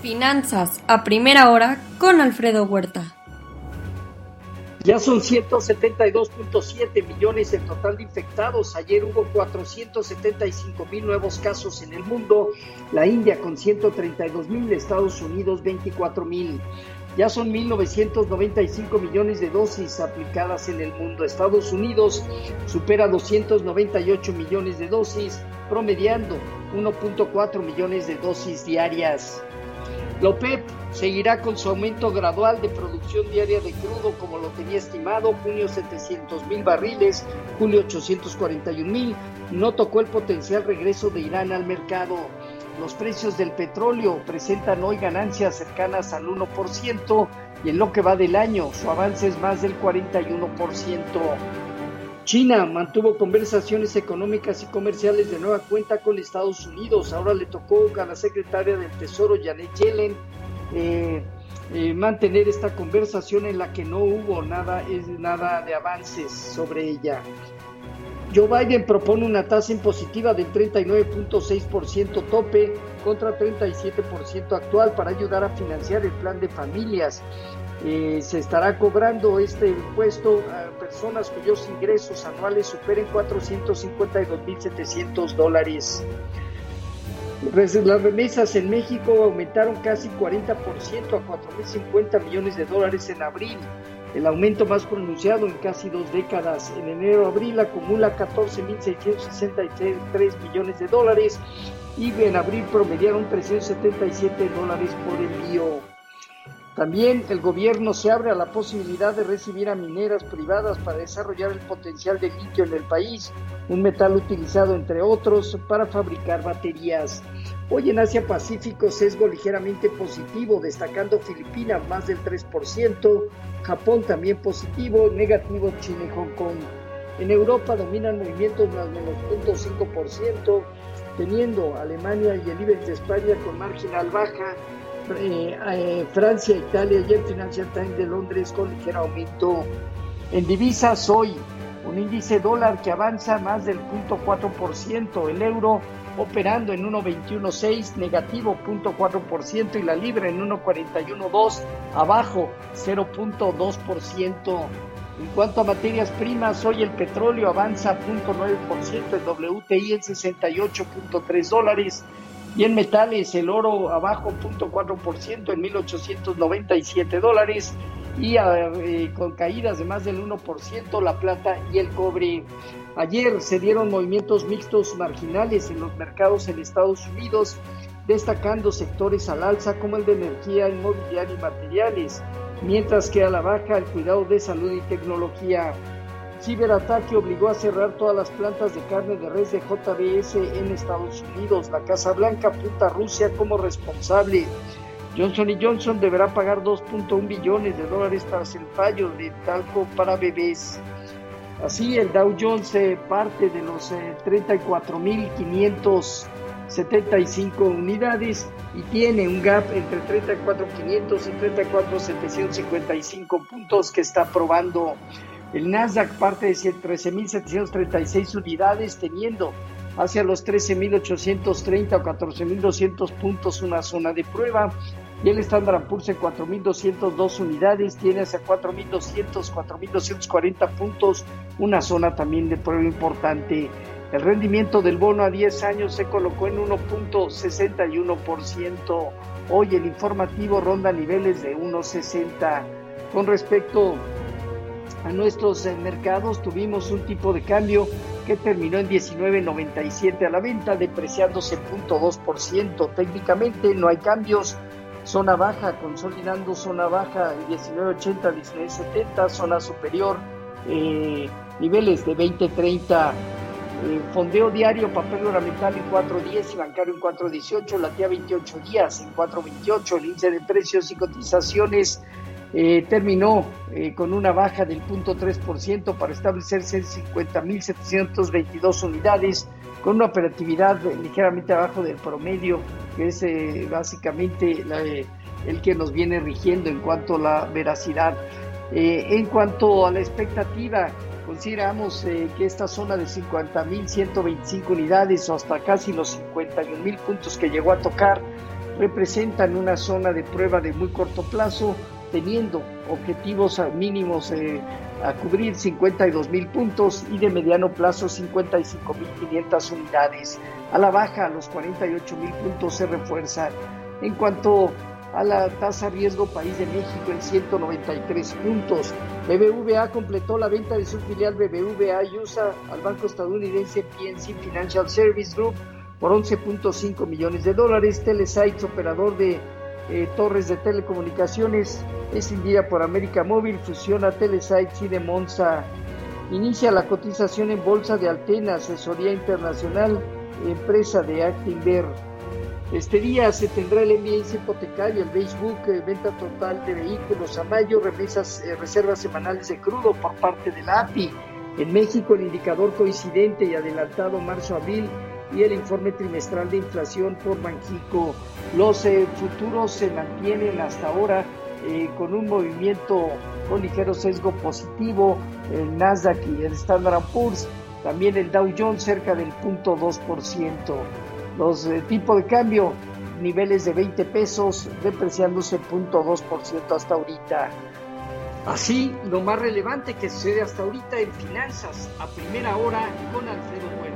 Finanzas a primera hora con Alfredo Huerta. Ya son 172.7 millones el total de infectados. Ayer hubo 475 mil nuevos casos en el mundo. La India con 132 mil, Estados Unidos 24 mil. Ya son 1.995 millones de dosis aplicadas en el mundo. Estados Unidos supera 298 millones de dosis, promediando 1.4 millones de dosis diarias. La seguirá con su aumento gradual de producción diaria de crudo como lo tenía estimado, junio 700 mil barriles, julio 841 mil, no tocó el potencial regreso de Irán al mercado. Los precios del petróleo presentan hoy ganancias cercanas al 1% y en lo que va del año su avance es más del 41%. China mantuvo conversaciones económicas y comerciales de nueva cuenta con Estados Unidos. Ahora le tocó a la secretaria del Tesoro, Janet Yellen, eh, eh, mantener esta conversación en la que no hubo nada, es nada de avances sobre ella. Joe Biden propone una tasa impositiva del 39.6% tope contra 37% actual para ayudar a financiar el plan de familias. Eh, se estará cobrando este impuesto a personas cuyos ingresos anuales superen 452.700 dólares. Las remesas en México aumentaron casi 40% a 4.050 millones de dólares en abril, el aumento más pronunciado en casi dos décadas. En enero-abril acumula 14.663 millones de dólares y en abril promediaron 377 dólares por envío. También el gobierno se abre a la posibilidad de recibir a mineras privadas para desarrollar el potencial de litio en el país, un metal utilizado entre otros para fabricar baterías. Hoy en Asia Pacífico sesgo ligeramente positivo, destacando Filipinas más del 3%, Japón también positivo, negativo China y Hong Kong. En Europa dominan movimientos más menos 0.5%, teniendo Alemania y el IBEX de España con marginal baja, eh, eh, Francia, Italia y el Financial Times de Londres con ligero aumento. En divisas hoy, un índice dólar que avanza más del 0.4%, el euro operando en 1.21.6, negativo 0.4% y la libra en 1.41.2, abajo 0.2%. En cuanto a materias primas, hoy el petróleo avanza 0.9%, el WTI en 68.3 dólares, y en metales, el oro abajo 0.4% en 1.897 dólares y con caídas de más del 1% la plata y el cobre. Ayer se dieron movimientos mixtos marginales en los mercados en Estados Unidos, destacando sectores al alza como el de energía, inmobiliaria y materiales, mientras que a la baja el cuidado de salud y tecnología. Ciberataque obligó a cerrar todas las plantas de carne de res de JBS en Estados Unidos. La Casa Blanca apunta a Rusia como responsable. Johnson Johnson deberá pagar 2.1 billones de dólares tras el fallo de talco para bebés. Así, el Dow Jones parte de los 34.575 eh, unidades y tiene un gap entre 34.500 y 34.755 puntos que está probando el Nasdaq parte de 13.736 unidades, teniendo hacia los 13.830 o 14.200 puntos una zona de prueba. Y el Standard Poor's en 4.202 unidades tiene hacia 4.200, 4.240 puntos, una zona también de prueba importante. El rendimiento del bono a 10 años se colocó en 1.61%. Hoy el informativo ronda niveles de 1.60. Con respecto a nuestros eh, mercados tuvimos un tipo de cambio que terminó en 19.97 a la venta, depreciándose 0.2%. Técnicamente no hay cambios. Zona baja, consolidando zona baja 19.80, 19.70, zona superior, eh, niveles de 20.30. Eh, fondeo diario, papel ornamental en 4.10 y bancario en 4.18, la TIA 28 días en 4.28, el índice de precios y cotizaciones eh, terminó eh, con una baja del 0.3% para establecerse en 50.722 unidades, con una operatividad ligeramente abajo del promedio, que es eh, básicamente el que nos viene rigiendo en cuanto a la veracidad. en cuanto a la expectativa, consideramos que esta zona de 50.125 unidades o hasta casi los 51.000 puntos que llegó a tocar, representan una zona de prueba de muy corto plazo, teniendo objetivos mínimos eh, a cubrir 52 mil puntos y de mediano plazo 55 mil 500 unidades. A la baja, los 48 mil puntos se refuerzan. En cuanto a la tasa riesgo país de México en 193 puntos. BBVA completó la venta de su filial BBVA USA al banco estadounidense PNC Financial Service Group por 11.5 millones de dólares. Telesites, operador de eh, torres de telecomunicaciones, escindida por América Móvil, fusiona Telesites y de Monza. Inicia la cotización en bolsa de Altena, asesoría internacional, empresa de Actinver. Este día se tendrá el MBS hipotecario, el Facebook, eh, venta total de vehículos a mayo, remesas, eh, reservas semanales de crudo por parte de la API. En México, el indicador coincidente y adelantado marzo-abril y el informe trimestral de inflación por Banxico. Los eh, futuros se mantienen hasta ahora con un movimiento con ligero sesgo positivo, el Nasdaq y el Standard Poor's, también el Dow Jones cerca del 0.2%. Los eh, tipos de cambio, niveles de 20 pesos, depreciándose 0.2% hasta ahorita. Así, lo más relevante que sucede hasta ahorita en finanzas, a primera hora con Alfredo Bueno.